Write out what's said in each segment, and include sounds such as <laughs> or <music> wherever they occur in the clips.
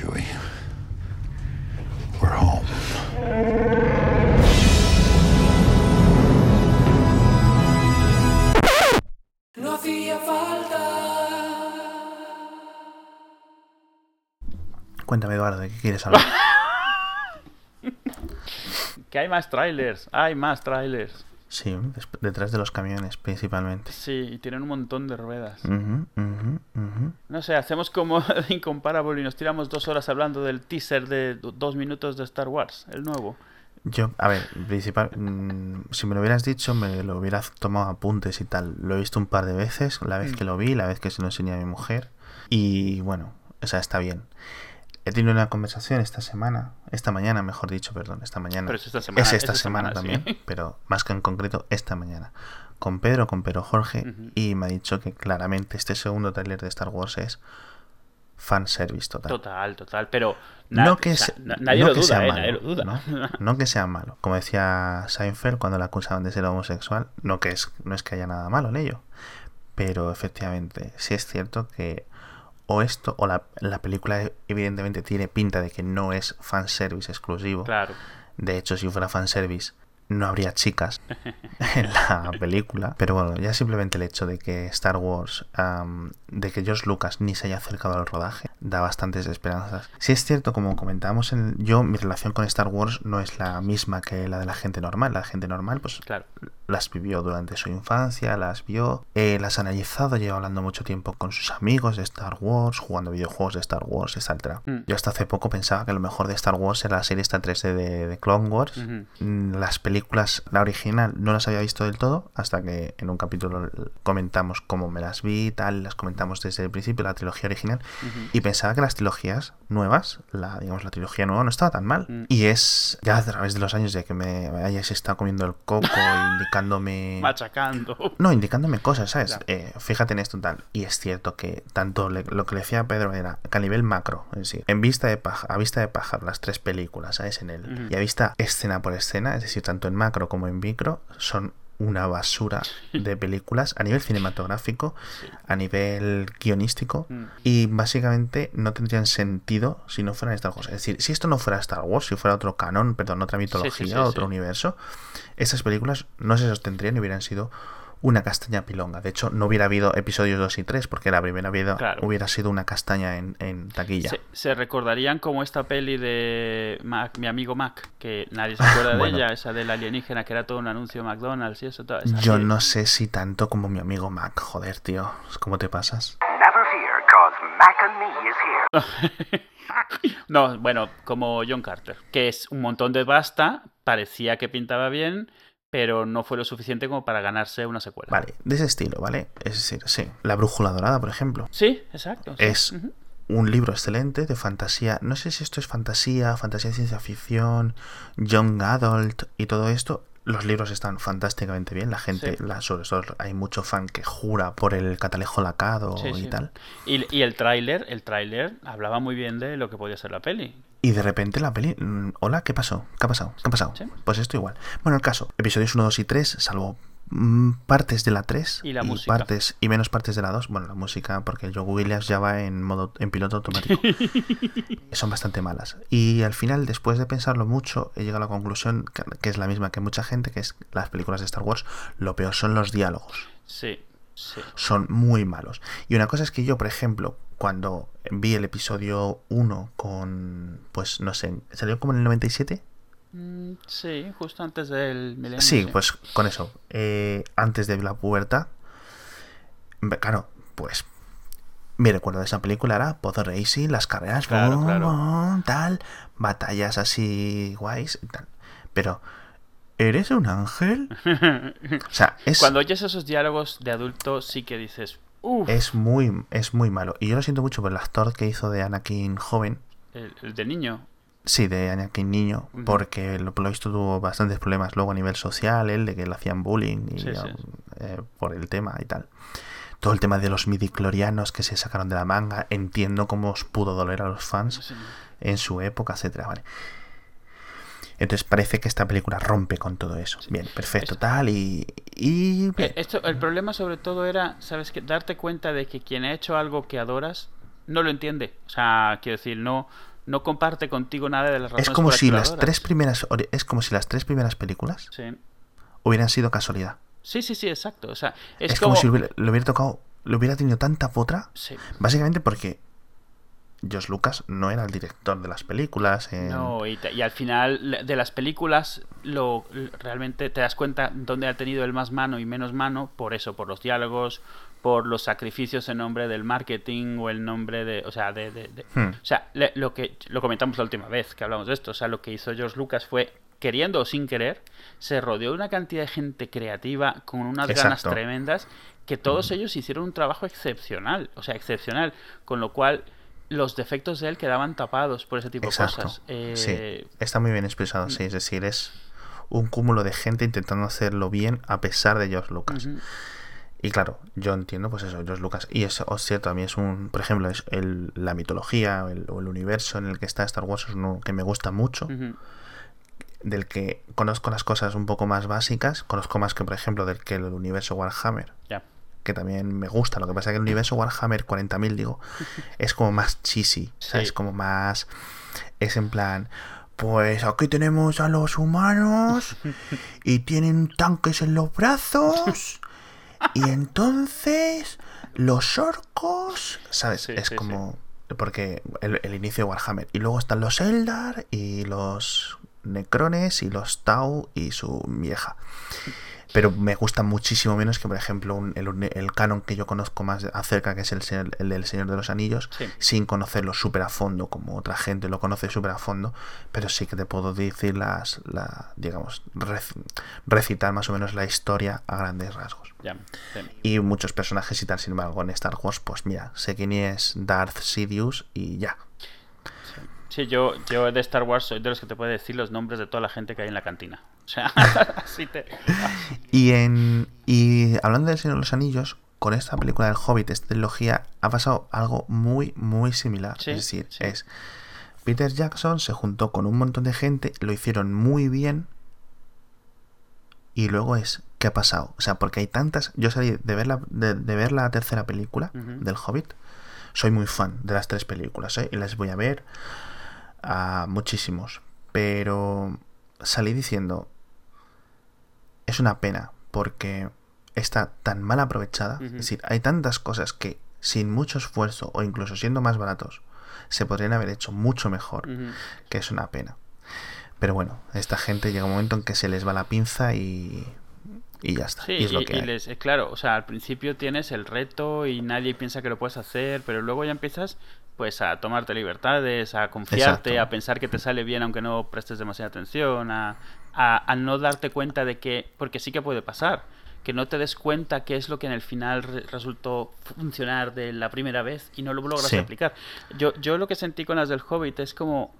Chewie. We're home. No hacía falta. Cuéntame, Eduardo, ¿de qué quieres hablar? <laughs> Que hay más trailers, hay más trailers. Sí, detrás de los camiones, principalmente. Sí, y tienen un montón de ruedas. No sé, hacemos como <laughs> Incomparable y nos tiramos dos horas hablando del teaser de do- dos minutos de Star Wars, el nuevo. Yo, a ver, principal, mm, si me lo hubieras dicho, me lo hubiera tomado apuntes y tal. Lo he visto un par de veces, la vez Mm. que lo vi, la vez que se lo enseñé a mi mujer. Y bueno, o sea, está bien. He tenido una conversación esta semana, esta mañana, mejor dicho, perdón, esta mañana. Pero es esta semana, Es es esta esta semana, semana, también, sí. pero más que en concreto, esta mañana. Con Pedro, con Pedro Jorge, y me ha dicho que claramente este segundo tráiler de Star Wars es fanservice total. Total, total, pero No que, nadie lo duda, nadie lo duda. ¿no? <laughs> No que sea malo. Como decía Seinfeld cuando le acusaban de ser homosexual, no, que es, no es que haya nada malo en ello. Pero efectivamente, sí es cierto que o esto, o la, la película evidentemente tiene pinta de que no es fanservice exclusivo. Claro. De hecho, si fuera fanservice, no habría chicas <laughs> en la película. Pero bueno, ya simplemente el hecho de que Star Wars, de que George Lucas ni se haya acercado al rodaje, da bastantes esperanzas. Si es cierto, como comentábamos, en, yo mi relación con Star Wars no es la misma que la de la gente normal. La gente normal, pues Claro. Las vivió durante su infancia, las vio, eh, las ha analizado, lleva hablando mucho tiempo con sus amigos de Star Wars, jugando videojuegos de Star Wars, etc. Mm. Yo hasta hace poco pensaba que lo mejor de Star Wars era la serie esta 3D de, de Clone Wars. Mm, Las películas, la original, no las había visto del todo, hasta que en un capítulo comentamos cómo me las vi y tal, las comentamos desde el principio, la trilogía original, y pensaba que las trilogías nuevas, la digamos la trilogía nueva, no estaba tan mal. Mm. Y es ya a través de los años de que me hayas estado comiendo el coco, <laughs> indicándome... Machacando. No, indicándome cosas, ¿sabes? Eh, fíjate en esto tal. Y es cierto que tanto le- lo que le decía Pedro era que a nivel macro, es decir, en vista de paja, a vista de pájaro, las tres películas, ¿sabes? En él. Y a vista escena por escena, es decir, tanto en macro como en micro, son una basura de películas a nivel cinematográfico, a nivel guionístico. Mm. Y básicamente no tendrían sentido si no fueran Star Wars. Es decir, si esto no fuera Star Wars, si fuera otro canon, perdón, otra mitología, sí, sí, otro universo, estas películas no se sostendrían y hubieran sido una castaña pilonga. De hecho, no hubiera habido episodios 2 y 3 porque la primera vida Claro. hubiera sido una castaña en, en taquilla. Se, se recordarían como esta peli de Mac, mi amigo Mac, que nadie se acuerda <laughs> Bueno. de ella, esa del alienígena que era todo un anuncio de McDonald's y eso. Todo, esa Yo no sé si tanto como mi amigo Mac. Joder, tío. ¿Cómo te pasas? Never fear, cause Mac and me is here. <laughs> No, bueno, como John Carter, que es un montón de basta, parecía que pintaba bien, pero no fue lo suficiente como para ganarse una secuela. Vale, de ese estilo, ¿vale? Es decir, sí. La Brújula Dorada, por ejemplo. Sí, exacto. sí. Es un libro excelente de fantasía. No sé si esto es fantasía, fantasía de ciencia ficción, young adult y todo esto. Los libros están fantásticamente bien. La gente, Sí. la, sobre todo, hay mucho fan que jura por el catalejo lacado Sí, y sí. tal. Y, y el tráiler, el tráiler hablaba muy bien de lo que podía ser la peli. Y de repente la peli. mm, Hola, ¿qué pasó? ¿Qué ha pasado? ¿Qué ha pasado? Pues esto igual. Bueno, el caso: episodios 1, 2 y 3, salvo partes de la 3 Y la música. partes y menos partes de la 2. Bueno, la música, porque el Joe Williams ya va en modo en piloto automático. <laughs> Son bastante malas. Y al final, después de pensarlo mucho, he llegado a la conclusión que, que es la misma que mucha gente, que es las películas de Star Wars, lo peor son los diálogos Sí, sí. son muy malos. Y una cosa es que yo, por ejemplo, cuando vi el episodio 1 con, pues no sé, salió como en el 97. Mm, sí, justo antes del milenio. Sí, pues con eso, eh, antes de la pubertad. Claro, pues mi recuerdo de esa película era Pod Racing, las carreras, Claro, claro. tal, batallas así guays y tal. Pero, ¿eres un ángel? O sea, <laughs> es, Cuando oyes esos diálogos de adulto, sí que dices, es, muy, es muy malo. Y yo lo siento mucho por el actor que hizo de Anakin joven. el, el de niño. Sí, de Anakin niño, porque lo, por lo visto tuvo bastantes problemas luego a nivel social, él, de que le hacían bullying y, Sí, sí. eh, por el tema y tal. Todo el tema de los midiclorianos que se sacaron de la manga, entiendo cómo os pudo doler a los fans Sí. en su época, etcétera, vale. Entonces parece que esta película rompe con todo eso. Bien, perfecto, tal, y... y Eh. Esto, el problema sobre todo era, ¿sabes qué? Darte cuenta de que quien ha hecho algo que adoras no lo entiende. O sea, quiero decir, no, no comparte contigo nada de las razones Es como si las tres primeras es como si las tres primeras películas Sí. hubieran sido casualidad. sí, sí, sí, exacto. O sea, es, Es, como... si hubiera- le hubiera tocado, le hubiera tenido tanta potra, Sí. básicamente porque Josh Lucas no era el director de las películas. en- No, y, te- y al final de las películas lo realmente te das cuenta dónde ha tenido el más mano y menos mano por eso, por los diálogos, por los sacrificios en nombre del marketing o el nombre de, o sea, de, de- de- Hmm. o sea, le- lo que lo comentamos la última vez que hablamos de esto, o sea, lo que hizo George Lucas fue queriendo o sin querer, se rodeó de una cantidad de gente creativa con unas ganas tremendas que todos ellos hicieron un trabajo excepcional, o sea, excepcional, con lo cual los defectos de él quedaban tapados por ese tipo Exacto. de cosas. Eh, Sí, está muy bien expresado, sí. Es decir, es un cúmulo de gente intentando hacerlo bien a pesar de George Lucas. Y claro, yo entiendo, pues eso, George Lucas. Y es, cierto, a mí es un. Por ejemplo, es el, la mitología o el, o el universo en el que está Star Wars es uno que me gusta mucho. Del que conozco las cosas un poco más básicas. Conozco más que, por ejemplo, del que el universo Warhammer. Ya. Que también me gusta. Lo que pasa es que el universo Warhammer 40.000, digo, <laughs> es como más cheesy. Sí. ¿sabes? Como más. Es en plan. Pues aquí tenemos a los humanos <laughs> y tienen tanques en los brazos. <laughs> Y entonces los orcos, ¿sabes? Sí, es sí, como... Porque el, el inicio de Warhammer. Y luego están los Eldar y los Necrones y los Tau y su vieja. Pero me gusta muchísimo menos que, por ejemplo, un- el, el canon que yo conozco más acerca, que es el, el del Señor de los Anillos, Sí. sin conocerlo súper a fondo, como otra gente lo conoce súper a fondo, pero sí que te puedo decir las, la, digamos, rec- recitar más o menos la historia a grandes rasgos. Y muchos personajes y tal, sin embargo, en Star Wars, pues mira, sé quién es Darth Sidious y ya. Sí, yo, yo de Star Wars soy de los que te puede decir los nombres de toda la gente que hay en la cantina. O sea, <laughs> así te... Y en y hablando del Señor de los Anillos, con esta película del Hobbit, esta trilogía, ha pasado algo muy, muy similar. Sí, es decir, sí. es Peter Jackson se juntó con un montón de gente, lo hicieron muy bien. Y luego es, ¿qué ha pasado? O sea, porque hay tantas. Yo salí de ver la, de, de ver la tercera película del Hobbit. Soy muy fan de las tres películas, ¿eh? Y las voy a ver a muchísimos. Pero salí diciendo, es una pena porque está tan mal aprovechada. Es decir, hay tantas cosas que sin mucho esfuerzo o incluso siendo más baratos se podrían haber hecho mucho mejor, que es una pena. Pero bueno, esta gente llega un momento en que se les va la pinza y, y ya está. Sí, y es lo y- que y hay. les- claro, o sea, al principio tienes el reto y nadie piensa que lo puedes hacer, pero luego ya empiezas pues a tomarte libertades, a confiarte, Exacto. a pensar que te sale bien aunque no prestes demasiada atención, a, a- a no darte cuenta de que, porque sí que puede pasar, que no te des cuenta qué es lo que en el final re- resultó funcionar de la primera vez y no lo logras Sí. aplicar. Yo, yo lo que sentí con las del Hobbit es como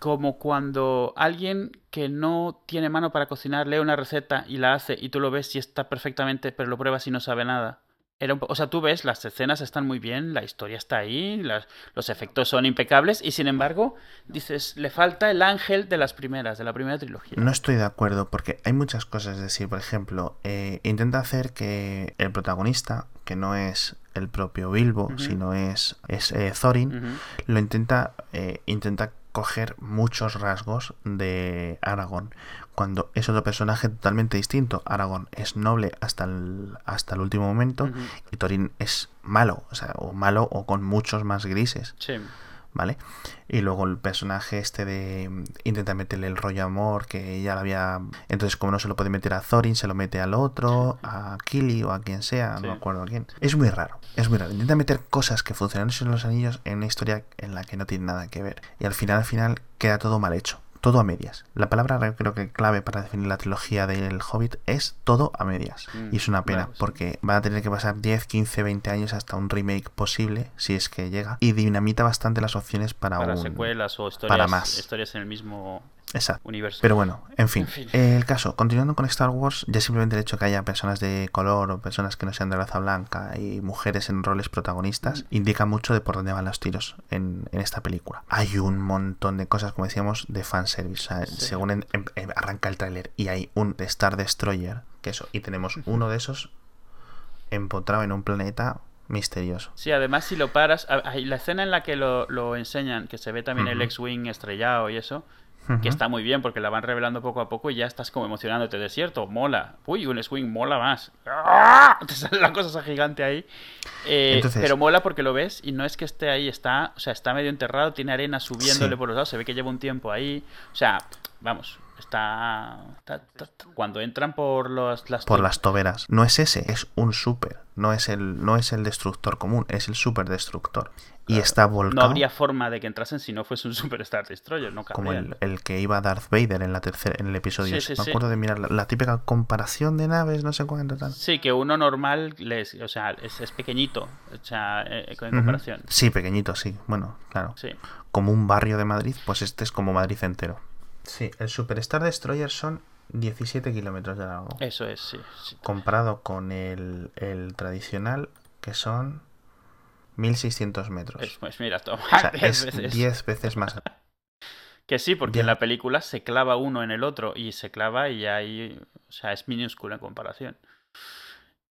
como cuando alguien que no tiene mano para cocinar lee una receta y la hace y tú lo ves y está perfectamente, pero lo pruebas y no sabe nada. Era un po- o sea, tú ves, las escenas están muy bien, la historia está ahí, las- los efectos son impecables y sin embargo dices, le falta el ángel de las primeras, de la primera trilogía. No estoy de acuerdo porque hay muchas cosas. Es decir, por ejemplo, eh, intenta hacer que el protagonista, que no es el propio Bilbo, sino es, es eh, Thorin, lo intenta, eh, intenta coger muchos rasgos de Aragorn, cuando es otro personaje totalmente distinto. Aragorn es noble hasta el, hasta el último momento y Thorin es malo, o sea, o malo o con muchos más grises. Sí. ¿Vale? Y luego el personaje este de intenta meterle el rollo amor que ya lo había... Entonces como no se lo puede meter a Thorin, se lo mete al otro, a Kili o a quien sea, Sí. no me acuerdo a quién. Es muy raro, es muy raro. Intenta meter cosas que funcionan en los anillos en una historia en la que no tiene nada que ver. Y al final, al final, queda todo mal hecho. Todo a medias. La palabra creo que clave para definir la trilogía del Hobbit es todo a medias. Mm, y es una pena claro, sí. porque van a tener que pasar 10, 15, 20 años hasta un remake posible, si es que llega. Y dinamita bastante las opciones para, Para un... secuelas o historias, para más. historias en el mismo Exacto. universo. Pero bueno, en fin, En fin. el caso, continuando con Star Wars, ya simplemente el hecho que haya personas de color o personas que no sean de raza blanca y mujeres en roles protagonistas indica mucho de por dónde van los tiros en, en esta película. Hay un montón de cosas, como decíamos, de fanservice. O sea, Sí. Según en- arranca el tráiler y hay un Star Destroyer, que eso, y tenemos uno de esos empotrado en un planeta misterioso. Sí, además si lo paras, a- la escena en la que lo, lo enseñan, que se ve también el. X-Wing estrellado y eso, Que está muy bien porque la van revelando poco a poco y ya estás como emocionándote de cierto, mola. Uy, un X-Wing mola más. ¡Ah! <laughs> Te sale la cosa esa gigante ahí. Eh, Entonces- pero mola porque lo ves y no es que esté ahí, está, o sea, está medio enterrado, tiene arena subiéndole Sí. por los lados, se ve que lleva un tiempo ahí. O sea, vamos, está, está- está- está- cuando entran por los, las Por las toberas. No es ese, es un super. No es el, no es el destructor común, es el super destructor. Y está No volcado habría forma de que entrasen si no fuese un Superstar Destroyer, no como el, el que iba Darth Vader en la tercera, en el episodio. Sí, sí, Me sí. acuerdo de mirar la, la típica comparación de naves, no sé cuánto tal. Sí, que uno normal, les, o sea, es, es pequeñito, o sea, eh, en comparación. Sí, pequeñito, sí. Bueno, claro. Sí. Como un barrio de Madrid, pues este es como Madrid entero. Sí, el Superstar Destroyer son 17 kilómetros de largo. Eso es, sí. sí. Comparado con el, el tradicional, que son 1600 metros. Es- pues mira, toma, O sea, <laughs> diez es veces. 10 veces más. <laughs> Que sí, porque en la película se clava uno en el otro y se clava y ahí, o sea, es minúsculo en comparación.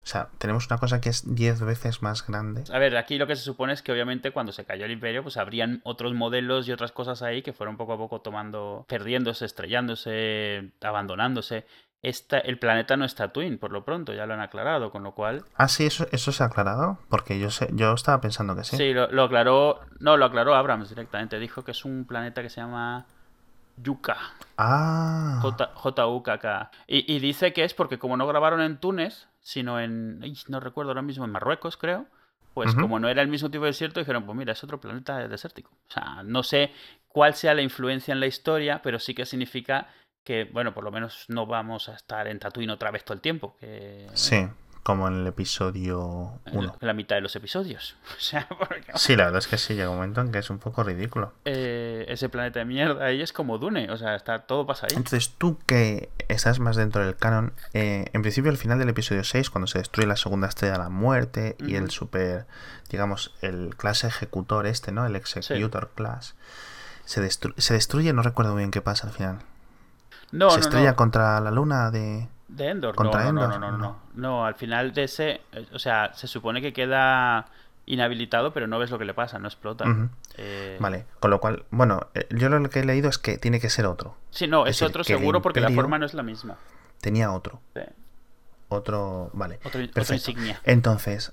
O sea, tenemos una cosa que es 10 veces más grande. A ver, aquí lo que se supone es que obviamente cuando se cayó el imperio, pues habrían otros modelos y otras cosas ahí que fueron poco a poco tomando, perdiéndose, estrellándose, abandonándose. Esta, el planeta no es Tatooine, por lo pronto, ya lo han aclarado, con lo cual... Ah, sí, eso, eso se ha aclarado. Porque yo sé, yo estaba pensando que sí. Sí, lo, lo aclaró. No, lo aclaró Abrams directamente. Dijo que es un planeta que se llama Yucca. Ah, J-U-K-K. Y, y dice que es porque como no grabaron en Túnez, sino en. no recuerdo ahora mismo, en Marruecos, creo. Pues como no era el mismo tipo de desierto, dijeron, pues mira, es otro planeta desértico. O sea, no sé cuál sea la influencia en la historia, pero sí que significa que, bueno, por lo menos no vamos a estar en Tatooine otra vez todo el tiempo. Que, sí, como en el episodio en 1. la mitad de los episodios. <laughs> O sea, porque Sí, la verdad es que sí, llega un momento en que es un poco ridículo. eh, ese planeta de mierda ahí es como Dune, o sea, está todo pasa ahí. Entonces, tú que estás más dentro del canon, eh, en principio al final del episodio 6, cuando se destruye la segunda estrella de la muerte y el super, digamos, el clase ejecutor este, ¿no? El executor class, se, destru- se destruye, no recuerdo bien qué pasa al final. No, se no, estrella no. contra la luna de... De Endor. contra no, Endor, no, no, no, no. no. Al final de ese, eh, o sea, se supone que queda inhabilitado, pero no ves lo que le pasa, no explota. Eh, Vale, con lo cual, bueno, eh, yo lo que he leído es que tiene que ser otro. Sí, no, Es otro seguro porque la forma no es la misma. Tenía otro. Sí. Otro, vale. Otro, otra Perfecto. insignia. Entonces,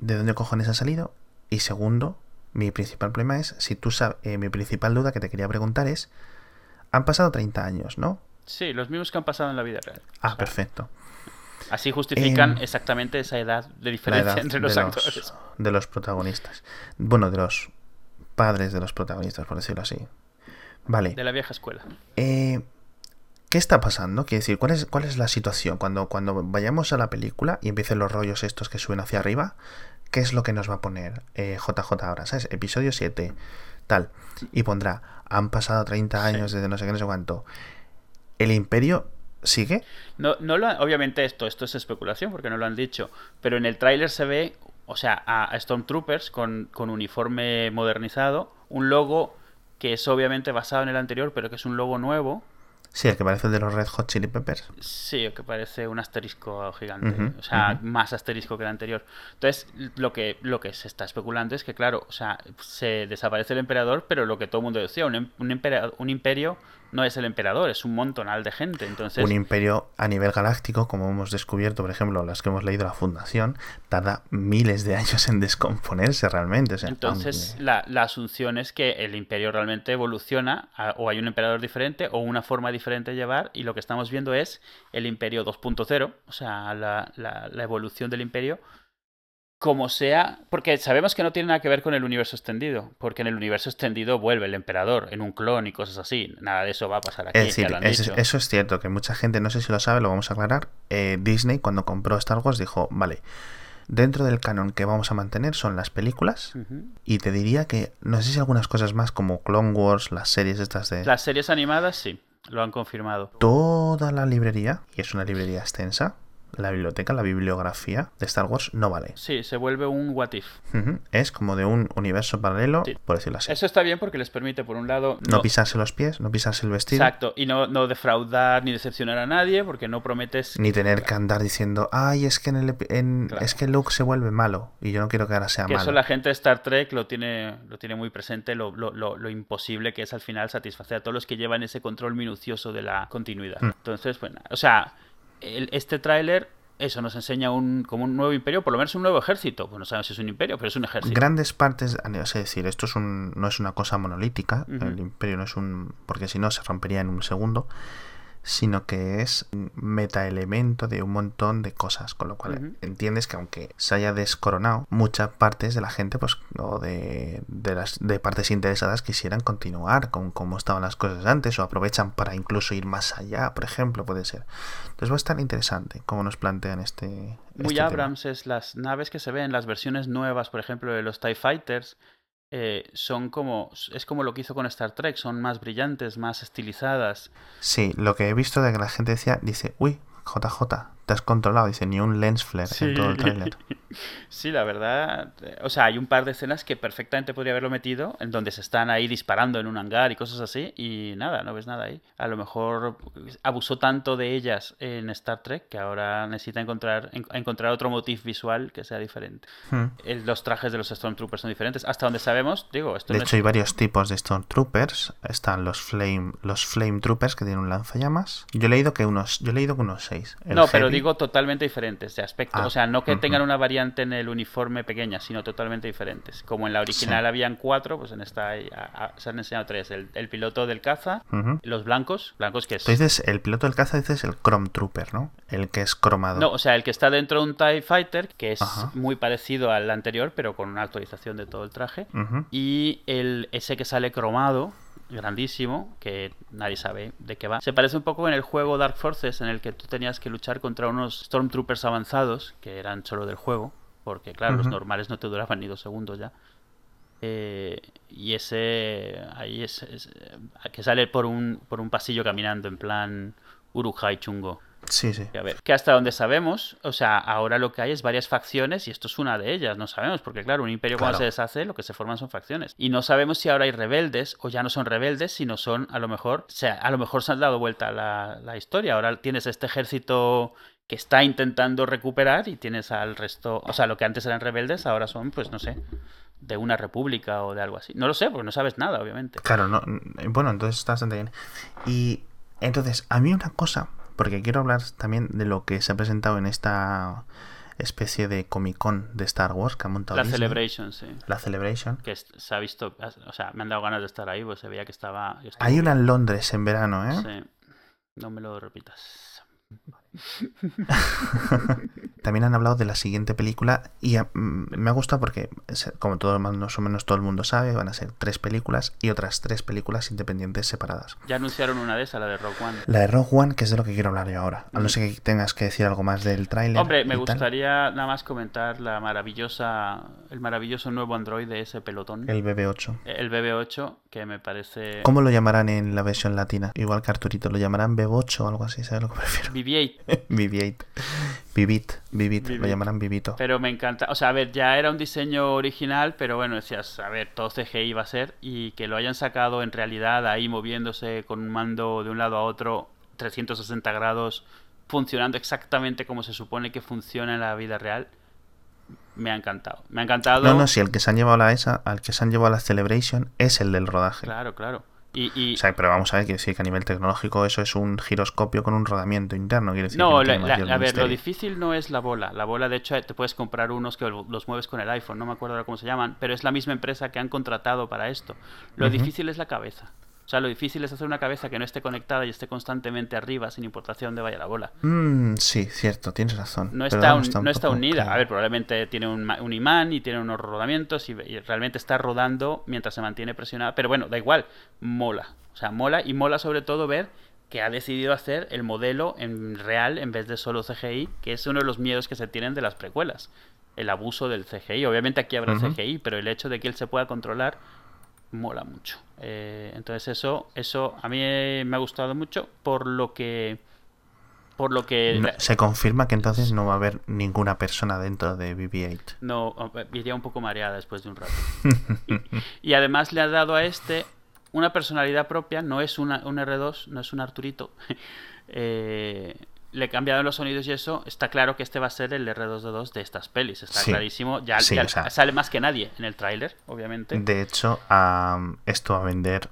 ¿de dónde cojones ha salido? Y segundo, mi principal problema es, si tú sabes, mi principal duda que te quería preguntar es, han pasado 30 años, ¿no? Sí, los mismos que han pasado en la vida real. Ah, O sea, perfecto. Así justifican Em, exactamente esa edad de diferencia edad entre de los, actores. de los protagonistas. Bueno, de los padres de los protagonistas, por decirlo así. Vale. De la vieja escuela. Eh, ¿Qué está pasando? Quiero decir, ¿cuál es, cuál es la situación? Cuando, cuando vayamos a la película y empiecen los rollos estos que suben hacia arriba, ¿qué es lo que nos va a poner eh, JJ ahora? ¿Sabes? Episodio 7, tal. Y pondrá, han pasado 30 años desde no sé qué, no sé cuánto. ¿El imperio sigue? No, no lo han- obviamente esto, esto es especulación porque no lo han dicho, pero en el tráiler se ve, o sea, a, a Stormtroopers con, con uniforme modernizado, un logo que es obviamente basado en el anterior, pero que es un logo nuevo. Sí, el que parece el de los Red Hot Chili Peppers. Sí, que parece un asterisco gigante, o sea, más asterisco que el anterior. Entonces, lo que, lo que se está especulando es que, claro, o sea, se desaparece el emperador, pero lo que todo el mundo decía, un, em- un, un imperio no es el emperador, es un montonal de gente. Entonces, Un imperio a nivel galáctico, como hemos descubierto, por ejemplo, las que hemos leído la Fundación, tarda miles de años en descomponerse realmente. O sea, Entonces, aunque- la, la asunción es que el imperio realmente evoluciona, a- o hay un emperador diferente, o una forma diferente de llevar, y lo que estamos viendo es el imperio 2.0, o sea, la, la- la evolución del imperio, como sea, porque sabemos que no tiene nada que ver con el universo extendido, porque en el universo extendido vuelve el emperador en un clon y cosas así, nada de eso va a pasar aquí, Es decir, ya lo han es- dicho. eso es cierto, que mucha gente, no sé si lo sabe, lo vamos a aclarar. eh, Disney, cuando compró Star Wars, dijo, vale, dentro del canon que vamos a mantener son las películas, y te diría que, no sé si algunas cosas más, como Clone Wars, las series estas de... Las series animadas sí, lo han confirmado. Toda la librería, y es una librería extensa, la biblioteca, la bibliografía de Star Wars no vale. Sí, se vuelve un what if. Es como de un universo paralelo, Sí. por decirlo así. Eso está bien porque les permite, por un lado, No pisarse los pies, no pisarse el vestido. Exacto, y no, no defraudar ni decepcionar a nadie porque no prometes... Ni tener que andar diciendo, ay, es que en el en- Claro. es que Luke se vuelve malo y yo no quiero que ahora sea Que malo. eso la gente de Star Trek lo tiene, lo tiene muy presente, lo, lo, lo, lo imposible que es al final satisfacer a todos los que llevan ese control minucioso de la continuidad. Mm. Entonces, bueno, o sea, el- este tráiler, eso nos enseña un, como un nuevo imperio, por lo menos un nuevo ejército. Pues no sabemos si es un imperio, pero es un ejército. Grandes partes, es decir, esto es un, no es una cosa monolítica, el imperio no es un, porque si no se rompería en un segundo, sino que es un metaelemento de un montón de cosas, con lo cual entiendes que aunque se haya descoronado, muchas partes de la gente, pues, o de, de las de partes interesadas quisieran continuar con cómo estaban las cosas antes, o aprovechan para incluso ir más allá, por ejemplo, puede ser. Entonces va a estar interesante cómo nos plantean este. Muy este tema. Abrams es las naves que se ven, las versiones nuevas, por ejemplo, de los TIE Fighters, eh, son como, es como lo que hizo con Star Trek, son más brillantes, más estilizadas. Sí, lo que he visto de que la gente decía, dice, uy, JJ, te has controlado, dice, ni un lens flare en todo el tráiler. <laughs> Sí, la verdad. eh, O sea, hay un par de escenas que perfectamente podría haberlo metido, en donde se están ahí disparando en un hangar y cosas así, y nada, no ves nada ahí. A lo mejor abusó tanto de ellas en Star Trek que ahora necesita encontrar, en- encontrar otro motif visual que sea diferente. Hmm. El- los trajes de los Stormtroopers son diferentes. Hasta donde sabemos, digo, esto De no hecho, es... hay varios tipos de Stormtroopers. Están los Flame, los Flame Troopers que tienen un lanzallamas. Yo he leído que unos, yo he leído que unos seis. El No, pero digo totalmente diferentes de aspecto. Ah, o sea, no que tengan una variante en el uniforme pequeña, sino totalmente diferentes. Como en la original Sí. habían cuatro, pues en esta hay- a- a- se han enseñado tres. El, el piloto del caza, los blancos, blancos que es... Tú dices, el piloto del caza dices el Chrome Trooper, ¿no? El que es cromado. No, o sea, el que está dentro de un TIE Fighter, que es muy parecido al anterior, pero con una actualización de todo el traje. Y el, ese que sale cromado, grandísimo, que nadie sabe de qué va. Se parece un poco en el juego Dark Forces, en el que tú tenías que luchar contra unos Stormtroopers avanzados, que eran solo del juego, porque claro, los normales no te duraban ni dos segundos ya. Eh, y ese ahí es, es, eh, que sale por un, por un pasillo caminando en plan Urujai chungo. Sí, sí. A ver, que hasta donde sabemos, o sea, ahora lo que hay es varias facciones y esto es una de ellas, no sabemos, porque claro, un imperio cuando Claro. se deshace, lo que se forman son facciones. Y no sabemos si ahora hay rebeldes o ya no son rebeldes, sino son, a lo mejor, o sea, a lo mejor se han dado vuelta la, la historia. Ahora tienes este ejército que está intentando recuperar y tienes al resto, o sea, lo que antes eran rebeldes, ahora son, pues no sé, de una república o de algo así. No lo sé, porque no sabes nada, obviamente. Claro, no, bueno, entonces está bastante bien. Y entonces, a mí una cosa, porque quiero hablar también de lo que se ha presentado en esta especie de Comic Con de Star Wars que ha montado La Disney, Celebration, sí. La Celebration. Que se ha visto, o sea, me han dado ganas de estar ahí, pues se veía que estaba... yo estaba- Hay una en Londres en verano, ¿eh? Sí. No me lo repitas. <laughs> <laughs> También han hablado de la siguiente película y a- mm, me ha gustado porque, como todo más o menos todo el mundo sabe, van a ser tres películas y otras tres películas independientes separadas. Ya anunciaron una de esas, la de Rock One. La de Rogue One, que es de lo que quiero hablar yo ahora. A no ser que tengas que decir algo más del tráiler. Hombre, me tal. gustaría nada más comentar la maravillosa, el maravilloso nuevo Android de ese pelotón, El BB-8. el BB8, que me parece ¿Cómo lo llamarán en la versión latina? Igual que Arturito, lo llamarán BB8 o algo así, ¿sabes lo que prefiero? BB-8. BB-8. Vivit, Vivit, lo Vivit. llamarán Vivito. Pero me encanta, o sea, a ver, ya era un diseño original, pero bueno, decías, a ver, todo CGI va a ser y que lo hayan sacado en realidad ahí moviéndose con un mando de un lado a otro 360 grados, funcionando exactamente como se supone que funciona en la vida real, me ha encantado. Me ha encantado. No, no, si el que se han llevado a la esa, al que se han llevado a la Celebration es el del rodaje. Claro, claro. Y, y- O sea, pero vamos a ver, que a nivel tecnológico eso es un giroscopio con un rodamiento interno. Decir que No, la- la- a ver, lo difícil no es la bola. La bola, de hecho, te puedes comprar unos que los mueves con el iPhone, no me acuerdo ahora cómo se llaman, pero es la misma empresa que han contratado para esto. Lo difícil es la cabeza. O sea, lo difícil es hacer una cabeza que no esté conectada y esté constantemente arriba, sin importación de dónde vaya la bola. Mm, sí, cierto, tienes razón. No está, no unida. claro. A ver, probablemente tiene un, un imán y tiene unos rodamientos y, y realmente está rodando mientras se mantiene presionada. Pero bueno, da igual, mola. O sea, mola y mola sobre todo ver que ha decidido hacer el modelo en real en vez de solo CGI, que es uno de los miedos que se tienen de las precuelas. El abuso del CGI. Obviamente aquí habrá Ujú. CGI, pero el hecho de que él se pueda controlar mola mucho. Eh, entonces eso, eso a mí me ha gustado mucho por lo que Por lo que No- se confirma que entonces no va a haber ninguna persona dentro de BB-8. no iría un poco mareada después de un rato. <laughs> Y, y además le ha dado a este una personalidad propia, no es una, un R2, no es un Arturito. <laughs> Eh, le he cambiado los sonidos y eso. Está claro que este va a ser el R2D2 de estas pelis. Está Sí. clarísimo. Ya, Sí, ya o sea- sale más que nadie en el tráiler, obviamente. De hecho, esto va a vender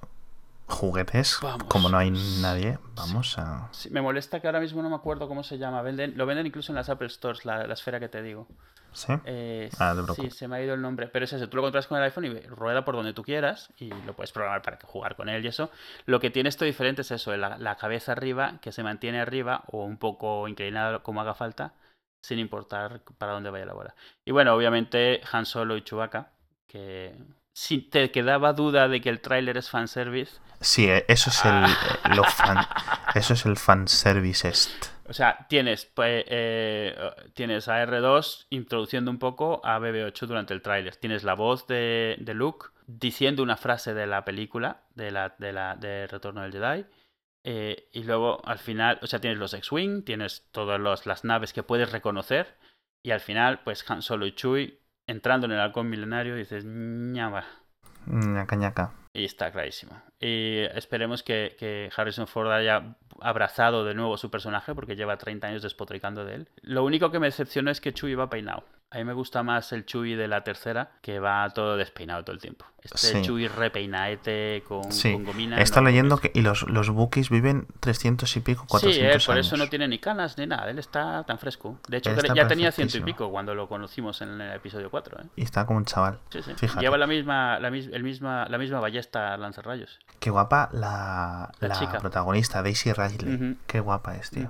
juguetes. Vamos. Como no hay nadie, vamos a... Sí, me molesta que ahora mismo no me acuerdo cómo se llama. Venden, lo venden incluso en las Apple Stores, la, la esfera que te digo. ¿Sí? Eh, Ah, sí, se me ha ido el nombre. Pero es eso, tú lo controlas con el iPhone y rueda por donde tú quieras y lo puedes programar para que jugar con él y eso. Lo que tiene esto diferente es eso, la, la cabeza arriba, que se mantiene arriba o un poco inclinada como haga falta, sin importar para dónde vaya la bola. Y bueno, obviamente Han Solo y Chewbacca, que si te quedaba duda de que el tráiler es fanservice, Sí, eh, eso es el, lo fan, eso es el fanservice-est. O sea, tienes, pues, eh, tienes a R2 introduciendo un poco a BB8 durante el tráiler. Tienes la voz de, de Luke diciendo una frase de la película, de la, de la de Retorno del Jedi. eh, y luego al final, o sea, tienes los X-Wing, tienes todas los- las naves que puedes reconocer. Y al final, pues Han Solo y Chewie entrando en el halcón milenario dices, ñama. Ñaca, ñaca. Y está clarísimo. Y esperemos que, que Harrison Ford haya abrazado de nuevo su personaje porque lleva 30 años despotricando de él. Lo único que me decepcionó es que Chewie va peinado. A mí me gusta más el Chewie de la tercera que va todo despeinado todo el tiempo. Este Sí. Chewie repeinaete con, Sí, con gomina. no, leyendo que y los, los Wookiees viven 300 y pico, Sí, 400 eh, por años. eso no tiene ni canas ni nada. Él está tan fresco. De hecho, está ya tenía ciento y pico cuando lo conocimos en el episodio 4. ¿eh? Y está como un chaval. Sí, sí. Fíjate. Lleva la misma, la, el misma, la misma ballesta lanzarrayos. Qué guapa la, La la chica. protagonista, Daisy Ridley. Ujú. Qué guapa es, tío.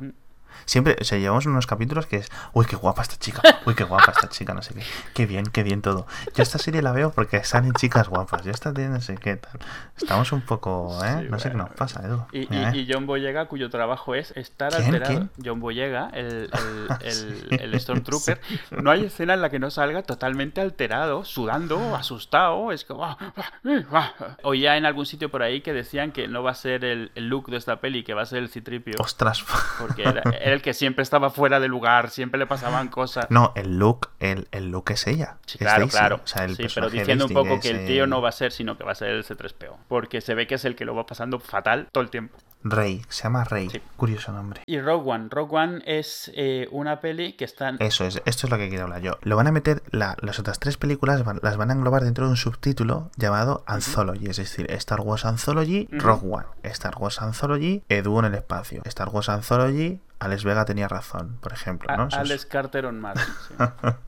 Siempre, o sea, llevamos unos capítulos que es, uy, qué guapa esta chica, uy, qué guapa esta chica, no sé qué. Qué bien, qué bien todo. Yo esta serie la veo porque salen chicas guapas. Yo esta tiene no sé qué tal. Estamos un poco, ¿eh? Sí, no sé qué nos pasa, Edu. Y, y- ¿Eh? y John Boyega, cuyo trabajo es estar ¿Quién? alterado. ¿Quién? John Boyega, el, el, <laughs> el- el Stormtrooper. <laughs> No hay escena en la que no salga totalmente alterado, sudando, asustado. Es como. "Ah, ah, ah". Oía en algún sitio por ahí que decían que no va a ser el, el look de esta peli, que va a ser el Citripio. Ostras. Porque era, <laughs> era el que siempre estaba fuera de lugar, siempre le pasaban <gasps> cosas. No, el look, el, el look es ella. Sí, es claro, Daisy. claro. O sea, el sí, pero diciendo un poco que el tío eh, no va a ser, sino que va a ser el C3PO. Porque se ve que es el que lo va pasando fatal todo el tiempo. Rey, se llama Rey. Sí. Curioso nombre. Y Rogue One. Rogue One es eh, una peli que está... Eso es, esto es lo que quiero hablar yo. Lo van a meter, la- las otras tres películas van- las van a englobar dentro de un subtítulo llamado Anthology, es decir, Star Wars Anthology, Ujú. Rogue One, Star Wars Anthology, Edu en el espacio, Star Wars Anthology, Alex Vega tenía razón, por ejemplo, ¿no? A- Eso es- Alex Carter on Mars. sí. <laughs>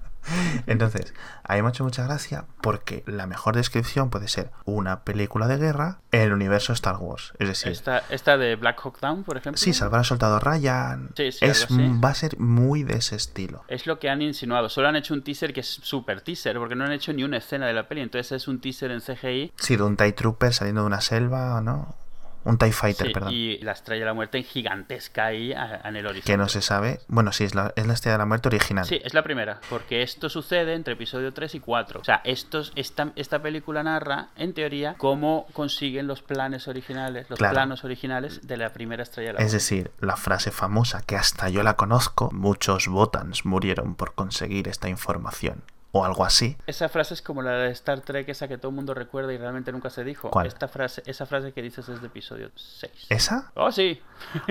Entonces, a mí me ha hecho mucha gracia porque la mejor descripción puede ser una película de guerra en el universo Star Wars. Es decir, Esta, esta de Black Hawk Down, por ejemplo. sí, salvar al soldado Ryan. Sí, sí, es, va a ser muy de ese estilo. Es lo que han insinuado. Solo han hecho un teaser que es súper teaser, porque no han hecho ni una escena de la peli. Entonces es un teaser en CGI. Sí, de un TIE Trooper saliendo de una selva, ¿no? Un TIE Fighter, sí, perdón. y la estrella de la muerte gigantesca ahí en el horizonte. Que no se sabe. Bueno, sí, es la, es la estrella de la muerte original. Sí, es la primera, porque esto sucede entre episodio 3 y 4. O sea, estos, esta, esta película narra, en teoría, cómo consiguen los planes originales, los Claro. planos originales de la primera estrella de la Es muerte. decir, la frase famosa que hasta yo la conozco, muchos Botans murieron por conseguir esta información. O algo así. Esa frase es como la de Star Trek, esa que todo el mundo recuerda y realmente nunca se dijo. ¿Cuál? Esta frase, esa frase que dices es de episodio 6. ¿Esa? Oh, sí.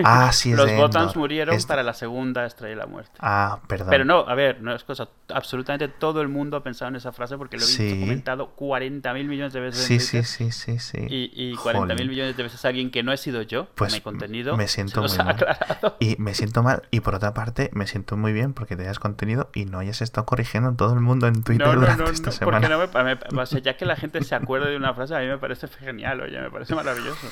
Ah, sí, es Los de Botans Endor. murieron Es para la segunda estrella de la muerte. Ah, perdón. Pero no, a ver, no es cosa. Absolutamente todo el mundo ha pensado en esa frase porque lo he Sí. comentado 40 mil millones de veces Sí, en sí, sí, sí, sí. Y, y 40 mil millones de veces alguien que no he sido yo, Pues mi contenido, me siento muy mal. aclarado. Y me siento mal. Y por otra parte, me siento muy bien porque te hayas contenido y no hayas estado corrigiendo todo el mundo en Twitter No, no, durante no, esta no, semana. porque no me, me- o sea, ya que la gente se acuerde de una frase, a mí me parece genial, oye, me parece maravilloso.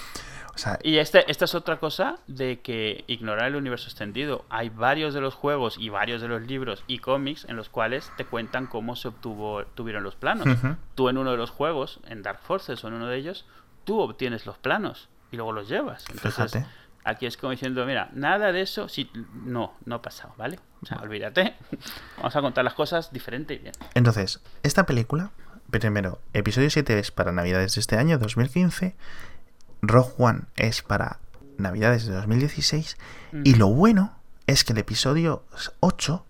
O sea, Y este, esta es otra cosa de que ignorar el universo extendido. Hay varios de los juegos y varios de los libros y cómics en los cuales te cuentan cómo se obtuvo, tuvieron los planos. Ujú. Tú en uno de los juegos, en Dark Forces o en uno de ellos, tú obtienes los planos y luego los llevas. Entonces, Fíjate. Aquí es como diciendo, mira, nada de eso, sí, no, no ha pasado, ¿vale? O sea, olvídate. <laughs> Vamos a contar las cosas diferente y bien. Entonces, esta película, primero, episodio 7 es para Navidades de este año, 2015. Rogue One es para Navidades de 2016. Y lo bueno es que el episodio 8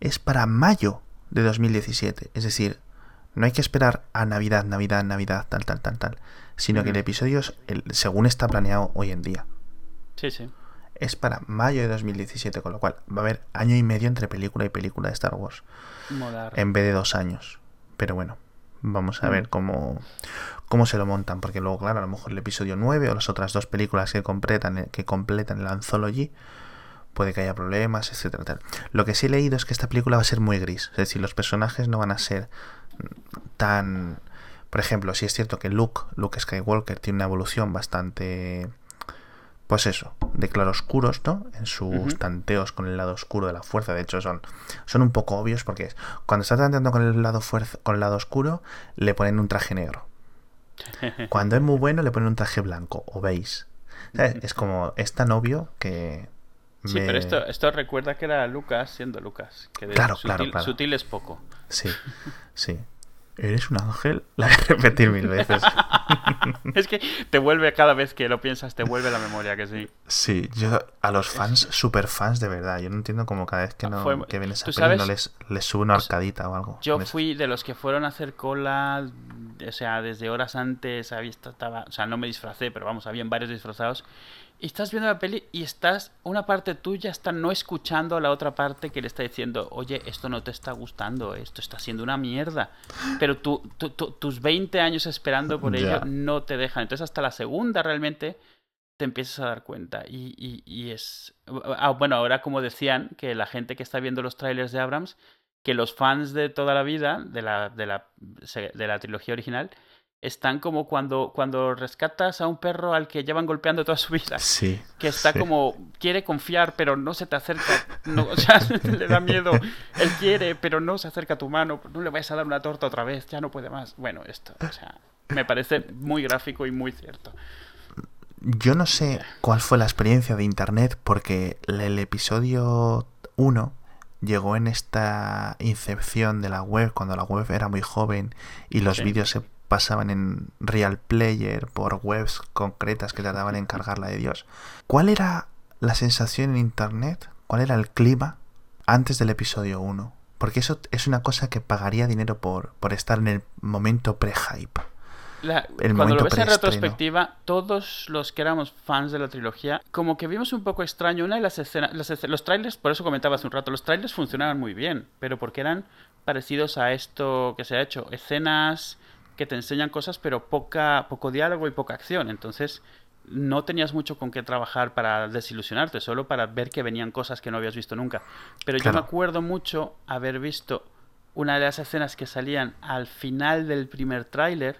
es para mayo de 2017. Es decir, no hay que esperar a Navidad, Navidad, Navidad, tal, tal, tal, tal. Sino que el episodio, es el- según está planeado hoy en día, Sí, sí. es para mayo de 2017. Con lo cual va a haber año y medio entre película y película de Star Wars. Molar. En vez de dos años. Pero bueno, vamos a Mm. ver cómo, cómo se lo montan. Porque luego, claro, a lo mejor el episodio 9 o las otras dos películas que completan, que completan el Anthology puede que haya problemas, etcétera. Tal. Lo que sí he leído es que esta película va a ser muy gris. Es decir, los personajes no van a ser tan. Por ejemplo, si es cierto que Luke, Luke Skywalker, tiene una evolución bastante. Pues eso, de claroscuros, ¿no? En sus tanteos con el lado oscuro de la fuerza. De hecho, son, son un poco obvios porque es- cuando está tanteando con el lado fuerza, con el lado oscuro, le ponen un traje negro. <laughs> Cuando es muy bueno, le ponen un traje blanco o beige. ¿Sabes? Es como, es tan obvio que. Sí, pero esto, esto recuerda que era Lucas siendo Lucas. Que de Claro, sutil, claro, claro. sutil es poco. Sí, <laughs> sí. ¿Eres un ángel? <laughs> La voy a repetir mil veces. <laughs> es que te vuelve cada vez que lo piensas, te vuelve la memoria que sí. Sí, yo a los fans, super fans de verdad, yo no entiendo cómo cada vez que, no, Fue- que ven esa ¿tú peli no les, les sube una arcadita o algo. Yo fui de los que fueron a hacer cola, o sea, desde horas antes, había, estaba, o sea, no me disfracé, pero vamos, habían varios disfrazados. Y estás viendo la peli y estás, una parte tuya está no escuchando a la otra parte que le está diciendo, oye, esto no te está gustando, esto está siendo una mierda. Pero tú, tú- tú- tus 20 años esperando por ello Ya. no te dejan. Entonces hasta la segunda realmente te empiezas a dar cuenta. Y, y- y es... ah, bueno, ahora como decían, que la gente que está viendo los trailers de Abrams, que los fans de toda la vida, de la, de la, de la trilogía original, están como cuando, cuando rescatas a un perro al que llevan golpeando toda su vida. Sí. Que está sí. como, quiere confiar, pero no se te acerca. No, o sea, <laughs> le da miedo. Él quiere, pero no se acerca a tu mano. No le vayas a dar una torta otra vez, ya no puede más. Bueno, esto, o sea, me parece muy gráfico y muy cierto. Yo no sé cuál fue la experiencia de internet porque el episodio 1 llegó en esta incepción de la web cuando la web era muy joven y los Sí. vídeos se pasaban en Real Player por webs concretas que tardaban en cargarla de Dios. ¿Cuál era la sensación en internet? ¿Cuál era el clima antes del episodio 1? Porque eso es una cosa que pagaría dinero por, por estar en el momento pre-hype. La- cuando lo ves en retrospectiva, todos los que éramos fans de la trilogía, como que vimos un poco extraño. Una de las escenas, las los trailers, por eso comentaba hace un rato, los trailers funcionaban muy bien, pero porque eran parecidos a esto que se ha hecho, escenas que te enseñan cosas, pero poca, poco diálogo y poca acción, entonces no tenías mucho con qué trabajar para desilusionarte, solo para ver que venían cosas que no habías visto nunca. Pero yo me acuerdo mucho haber visto una de las escenas que salían al final del primer tráiler,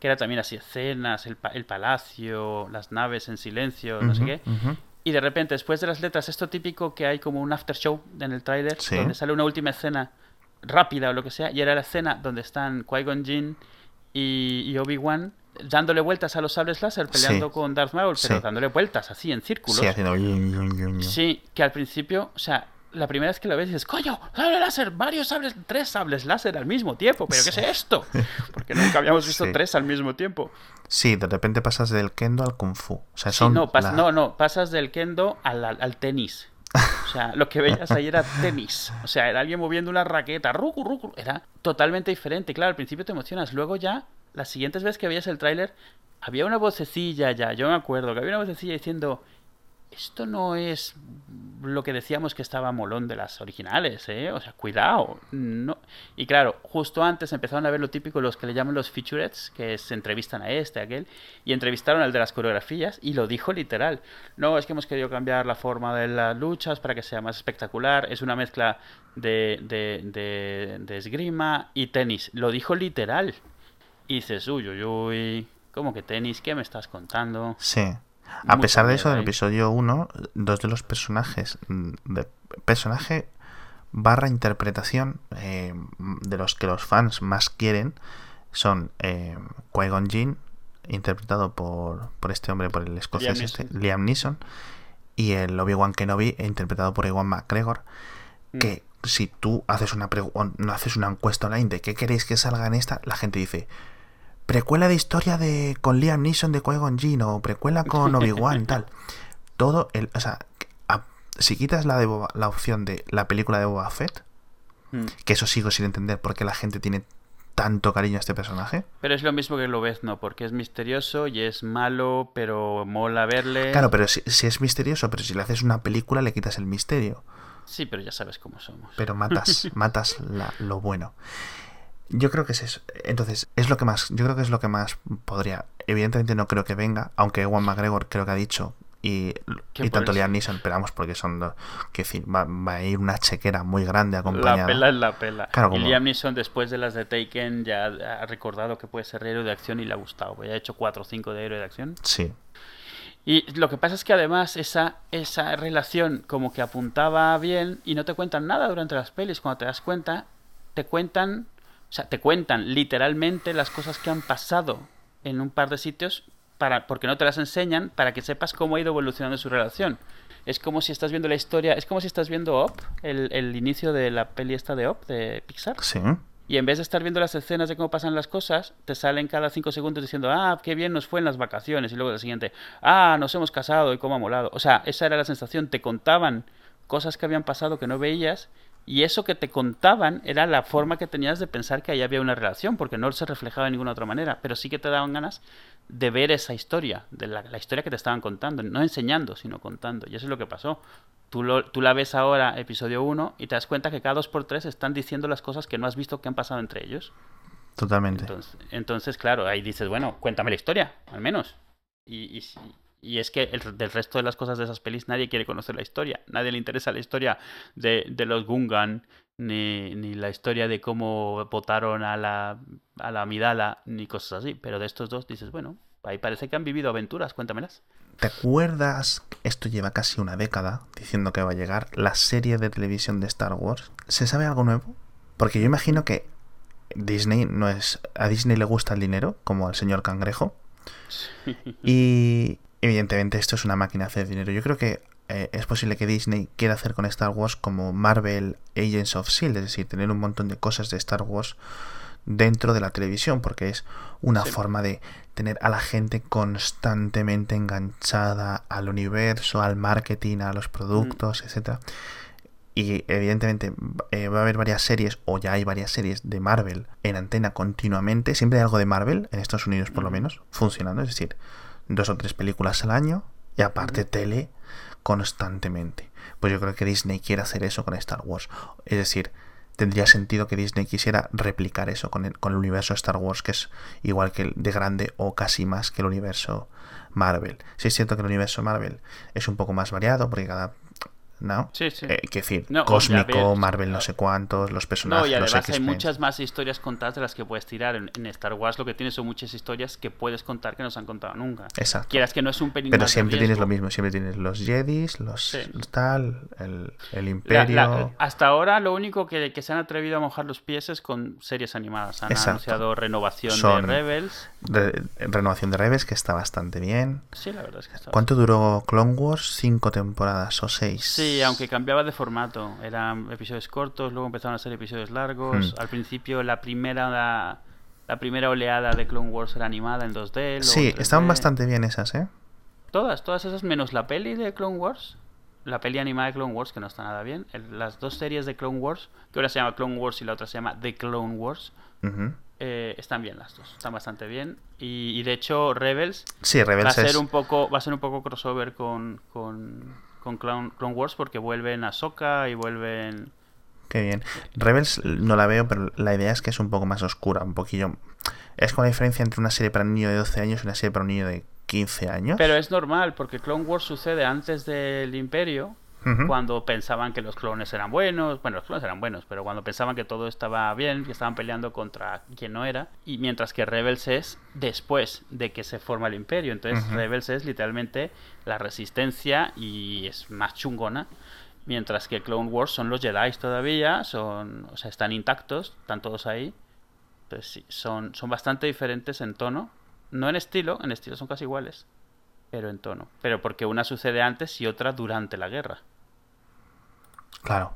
que era también así, escenas, el, pa- el palacio, las naves en silencio, no sé qué. Y de repente, después de las letras, esto típico que hay como un after show en el tráiler, Sí. donde sale una última escena rápida o lo que sea, y era la escena donde están Qui-Gon Jinn y, y Obi-Wan dándole vueltas a los sables láser, peleando Sí. con Darth Maul, pero Sí. dándole vueltas así en círculos. Sí, haciendo... Sí, que al principio, o sea, la primera vez que lo ves dices, coño, sable láser, varios sables, tres sables láser al mismo tiempo, pero ¿qué es esto? Porque nunca habíamos visto Sí. tres al mismo tiempo. Sí, de repente pasas del kendo al kung fu. O sea, Sí, son no, pas- la- no, no, pasas del kendo al, al- al tenis. O sea, lo que veías ahí era tenis. O sea, era alguien moviendo una raqueta. Rucu, rucu. Era totalmente diferente. Claro, al principio te emocionas. Luego ya, las siguientes veces que veías el tráiler, había una vocecilla ya. Yo me acuerdo que había una vocecilla diciendo... Esto no es lo que decíamos que estaba molón de las originales, ¿eh? O sea, cuidado. No. Y claro, justo antes empezaron a ver lo típico, los que le llaman los featurettes, que se entrevistan a este, a aquel, y entrevistaron al de las coreografías y lo dijo literal. No, es que hemos querido cambiar la forma de las luchas para que sea más espectacular. Es una mezcla de, de, de, de esgrima y tenis. Lo dijo literal. Y dices, uy, uy, uy, ¿cómo que tenis? ¿Qué me estás contando? Sí. A pesar de eso, en mierda el ahí. episodio 1, dos de los personajes, mm, de personaje barra interpretación eh, de los que los fans más quieren son eh, Qui-Gon Jinn, interpretado por, por este hombre, por el escocés Liam este, Neeson. Liam Neeson, y el Obi-Wan Kenobi, interpretado por Ewan McGregor, Mm. que si tú haces una, no haces una encuesta online de qué queréis que salga en esta, la gente dice, precuela de historia de con Liam Neeson de Qui-Gon Jinn o precuela con Obi-Wan <laughs> tal. Todo el, o sea, a- si quitas la, de Boba- la opción de la película de Boba Fett, Mm. que eso sigo sin entender por qué la gente tiene tanto cariño a este personaje. Pero es lo mismo que lo ves, ¿no? Porque es misterioso y es malo, pero mola verle. Claro, pero si, si es misterioso, pero si le haces una película le quitas el misterio. Sí, pero ya sabes cómo somos. pero matas, <laughs> matas la- lo bueno. Yo creo que es eso. Entonces, es lo que más, yo creo que es lo que más podría. Evidentemente no creo que venga, aunque Ewan McGregor creo que ha dicho y, y tanto eso- Liam Neeson, esperamos porque son dos, que decir, va, va a ir una chequera muy grande La acompañada. pela es la pela. Claro, y Liam Neeson, después de las de Taken, ya ha recordado que puede ser héroe de acción y le ha gustado. Ya ha hecho 4 o 5 de héroe de acción. Sí, Y lo que pasa es que además esa, esa relación como que apuntaba bien y no te cuentan nada durante las pelis. Cuando te das cuenta, te cuentan, o sea, te cuentan literalmente las cosas que han pasado en un par de sitios para, porque no te las enseñan para que sepas cómo ha ido evolucionando su relación. Es como si estás viendo la historia, es como si estás viendo Up, el, el inicio de la peli esta de Up, de Pixar. sí. Y en vez de estar viendo las escenas de cómo pasan las cosas, te salen cada cinco segundos diciendo, ah, qué bien nos fue en las vacaciones. Y luego el siguiente, ah, nos hemos casado y cómo ha molado. O sea, esa era la sensación. Te contaban cosas que habían pasado que no veías. Y eso que te contaban era la forma que tenías de pensar que ahí había una relación, porque no se reflejaba de ninguna otra manera. Pero sí que te daban ganas de ver esa historia, de la, la historia que te estaban contando. No enseñando, sino contando. Y eso es lo que pasó. Tú, lo- tú la ves ahora, episodio 1, y te das cuenta que cada dos por tres están diciendo las cosas que no has visto que han pasado entre ellos. Totalmente. Entonces, entonces claro, ahí dices, bueno, cuéntame la historia, al menos. Y, y, y es que el, del resto de las cosas de esas pelis nadie quiere conocer la historia. Nadie le interesa la historia de, de los Gungan, ni, ni la historia de cómo votaron a la, a la Amidala, ni cosas así. Pero de estos dos dices, bueno, ahí parece que han vivido aventuras, cuéntamelas. ¿Te acuerdas? Esto lleva casi una década diciendo que va a llegar la serie de televisión de Star Wars. ¿Se sabe algo nuevo? Porque yo imagino que Disney no es. A Disney le gusta el dinero, como al señor Cangrejo. Y evidentemente esto es una máquina de hacer dinero. Yo creo que eh, es posible que Disney quiera hacer con Star Wars como Marvel Agents of Shield, es decir, tener un montón de cosas de Star Wars dentro de la televisión, porque es una Sí. forma de tener a la gente constantemente enganchada al universo, al marketing, a los productos, etcétera. Y evidentemente eh, va a haber varias series, o ya hay varias series de Marvel en antena continuamente. Siempre hay algo de Marvel, en Estados Unidos por lo menos, funcionando. Es decir, dos o tres películas al año y aparte tele constantemente. Pues yo creo que Disney quiere hacer eso con Star Wars. Es decir, tendría sentido que Disney quisiera replicar eso con el, con el universo Star Wars, que es igual que el de grande o casi más que el universo Marvel. Sí es cierto que el universo Marvel es un poco más variado porque cada... ¿No? Sí, sí. Eh, que decir, No, cósmico, Marvel no sé cuántos, los No, personajes, y los además hay muchas más historias contadas de las que puedes tirar. En, en Star Wars lo que tienes son muchas historias que puedes contar que no se han contado nunca. Exacto. Quieras que no es un pelín Pero más de siempre tienes lo mismo, siempre tienes los Jedis, los Sí. tal, el, el Imperio. la- hasta ahora lo único que, que se han atrevido a mojar los pies es con series animadas. Han Exacto. anunciado renovación Son- de Rebels. Re- renovación de Rebels, que está bastante bien. Sí, la verdad es que está ¿Cuánto duró Clone Wars? ¿Cinco temporadas o seis? Sí, aunque cambiaba de formato. Eran episodios cortos, luego empezaron a ser episodios largos. Hmm. Al principio la primera la, la primera oleada de Clone Wars era animada en 2D. luego Sí, 3D. estaban bastante bien esas, ¿eh? Todas, todas esas menos la peli de Clone Wars. La peli animada de Clone Wars, que no está nada bien. El- las dos series de Clone Wars, que ahora se llama Clone Wars y la otra se llama The Clone Wars, eh, están bien las dos. Están bastante bien. Y, y de hecho, Rebels Sí, va a Rebels ser es... un poco, va a ser un poco crossover con, con, con Clone, Clone Wars porque vuelven a Ahsoka y vuelven. Qué bien. Rebels no la veo, pero la idea es que es un poco más oscura, un poquillo... Es con la diferencia entre una serie para un niño de 12 años y una serie para un niño de 15 años. Pero es normal porque Clone Wars sucede antes del Imperio. Cuando pensaban que los clones eran buenos, bueno, los clones eran buenos, pero cuando pensaban que todo estaba bien, que estaban peleando contra quien no era, y mientras que Rebels es después de que se forma el imperio, entonces. Rebels es literalmente la resistencia y es más chungona, mientras que Clone Wars son los Jedi todavía, son, o sea, están intactos, están todos ahí, entonces sí, son, son bastante diferentes en tono, no en estilo, en estilo son casi iguales, pero en tono, pero porque una sucede antes y otra durante la guerra. Claro.